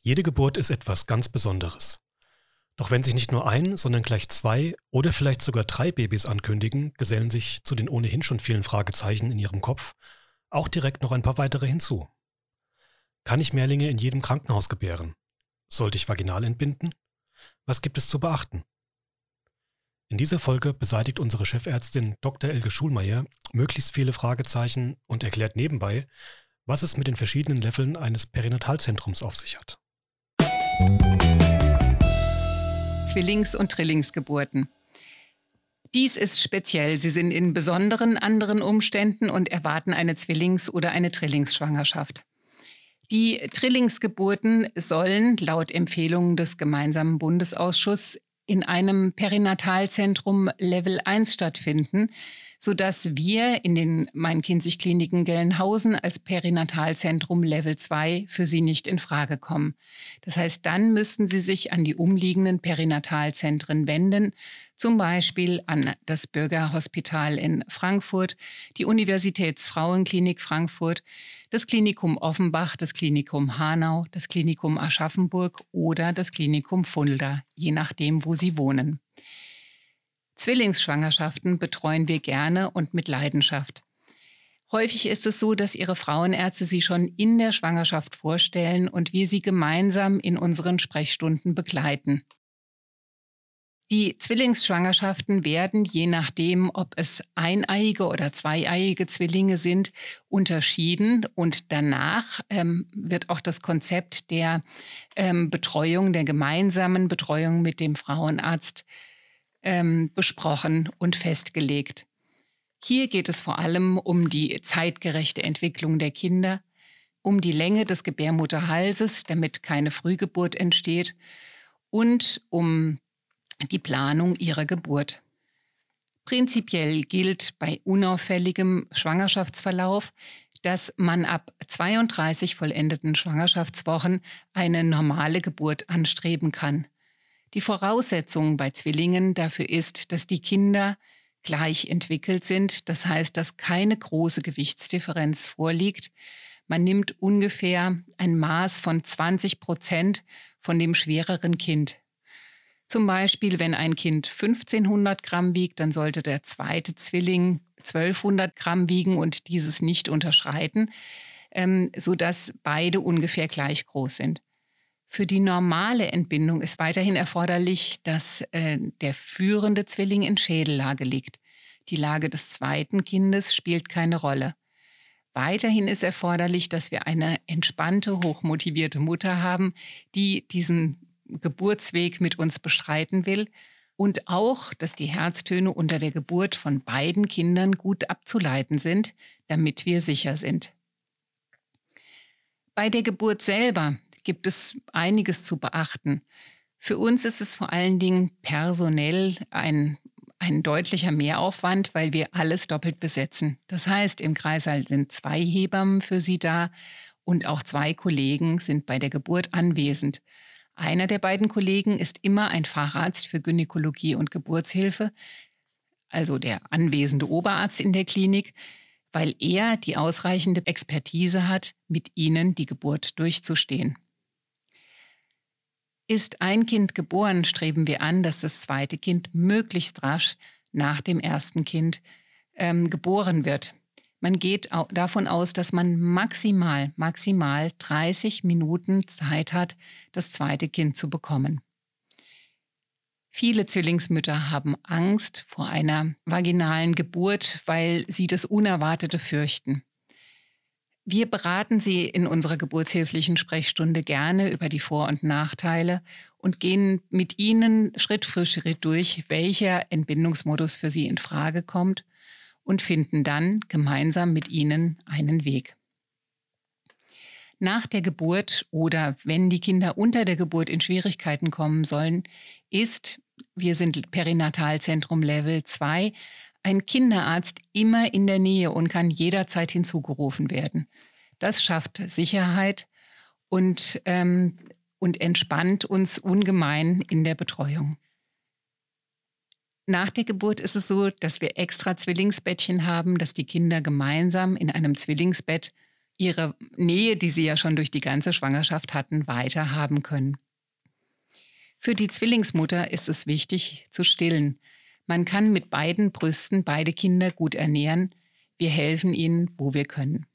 Jede Geburt ist etwas ganz Besonderes. Doch wenn sich nicht nur ein, sondern gleich zwei oder vielleicht sogar drei Babys ankündigen, gesellen sich zu den ohnehin schon vielen Fragezeichen in ihrem Kopf auch direkt noch ein paar weitere hinzu. Kann ich Mehrlinge in jedem Krankenhaus gebären? Sollte ich vaginal entbinden? Was gibt es zu beachten? In dieser Folge beseitigt unsere Chefärztin Dr. Elke Schulmeier möglichst viele Fragezeichen und erklärt nebenbei, was es mit den verschiedenen Leveln eines Perinatalzentrums auf sich hat. Zwillings- und Trillingsgeburten. Dies ist speziell. Sie sind in besonderen anderen Umständen und erwarten eine Zwillings- oder eine Trillingsschwangerschaft. Die Trillingsgeburten sollen laut Empfehlungen des gemeinsamen Bundesausschusses in einem Perinatalzentrum Level 1 stattfinden, sodass wir in den Main-Kinzig-Kliniken Gelnhausen als Perinatalzentrum Level 2 für Sie nicht in Frage kommen. Das heißt, dann müssten Sie sich an die umliegenden Perinatalzentren wenden, zum Beispiel an das Bürgerhospital in Frankfurt, die Universitätsfrauenklinik Frankfurt, das Klinikum Offenbach, das Klinikum Hanau, das Klinikum Aschaffenburg oder das Klinikum Fulda, je nachdem, wo Sie wohnen. Zwillingsschwangerschaften betreuen wir gerne und mit Leidenschaft. Häufig ist es so, dass ihre Frauenärzte sie schon in der Schwangerschaft vorstellen und wir sie gemeinsam in unseren Sprechstunden begleiten. Die Zwillingsschwangerschaften werden, je nachdem, ob es eineiige oder zweieiige Zwillinge sind, unterschieden. Und danach ähm, wird auch das Konzept der ähm, Betreuung, der gemeinsamen Betreuung mit dem Frauenarzt ähm, besprochen und festgelegt. Hier geht es vor allem um die zeitgerechte Entwicklung der Kinder, um die Länge des Gebärmutterhalses, damit keine Frühgeburt entsteht, und um die Planung ihrer Geburt. Prinzipiell gilt bei unauffälligem Schwangerschaftsverlauf, dass man ab 32 vollendeten Schwangerschaftswochen eine normale Geburt anstreben kann. Die Voraussetzung bei Zwillingen dafür ist, dass die Kinder gleich entwickelt sind, das heißt, dass keine große Gewichtsdifferenz vorliegt. Man nimmt ungefähr ein Maß von 20 Prozent von dem schwereren Kind. Zum Beispiel, wenn ein Kind 1500 Gramm wiegt, dann sollte der zweite Zwilling 1200 Gramm wiegen und dieses nicht unterschreiten, ähm, sodass beide ungefähr gleich groß sind. Für die normale Entbindung ist weiterhin erforderlich, dass äh, der führende Zwilling in Schädellage liegt. Die Lage des zweiten Kindes spielt keine Rolle. Weiterhin ist erforderlich, dass wir eine entspannte, hochmotivierte Mutter haben, die diesen Geburtsweg mit uns bestreiten will und auch, dass die Herztöne unter der Geburt von beiden Kindern gut abzuleiten sind, damit wir sicher sind. Bei der Geburt selber gibt es einiges zu beachten. Für uns ist es vor allen Dingen personell ein, ein deutlicher Mehraufwand, weil wir alles doppelt besetzen. Das heißt, im Kreißsaal sind zwei Hebammen für Sie da und auch zwei Kollegen sind bei der Geburt anwesend. Einer der beiden Kollegen ist immer ein Facharzt für Gynäkologie und Geburtshilfe, also der anwesende Oberarzt in der Klinik, weil er die ausreichende Expertise hat, mit ihnen die Geburt durchzustehen. Ist ein Kind geboren, streben wir an, dass das zweite Kind möglichst rasch nach dem ersten Kind ähm, geboren wird. Man geht davon aus, dass man maximal, maximal 30 Minuten Zeit hat, das zweite Kind zu bekommen. Viele Zwillingsmütter haben Angst vor einer vaginalen Geburt, weil sie das Unerwartete fürchten. Wir beraten Sie in unserer geburtshilflichen Sprechstunde gerne über die Vor- und Nachteile und gehen mit Ihnen Schritt für Schritt durch, welcher Entbindungsmodus für Sie in Frage kommt und finden dann gemeinsam mit ihnen einen Weg. Nach der Geburt oder wenn die Kinder unter der Geburt in Schwierigkeiten kommen sollen, ist, wir sind Perinatalzentrum Level 2, ein Kinderarzt immer in der Nähe und kann jederzeit hinzugerufen werden. Das schafft Sicherheit und, ähm, und entspannt uns ungemein in der Betreuung. Nach der Geburt ist es so, dass wir extra Zwillingsbettchen haben, dass die Kinder gemeinsam in einem Zwillingsbett ihre Nähe, die sie ja schon durch die ganze Schwangerschaft hatten, weiter haben können. Für die Zwillingsmutter ist es wichtig zu stillen. Man kann mit beiden Brüsten beide Kinder gut ernähren. Wir helfen ihnen, wo wir können.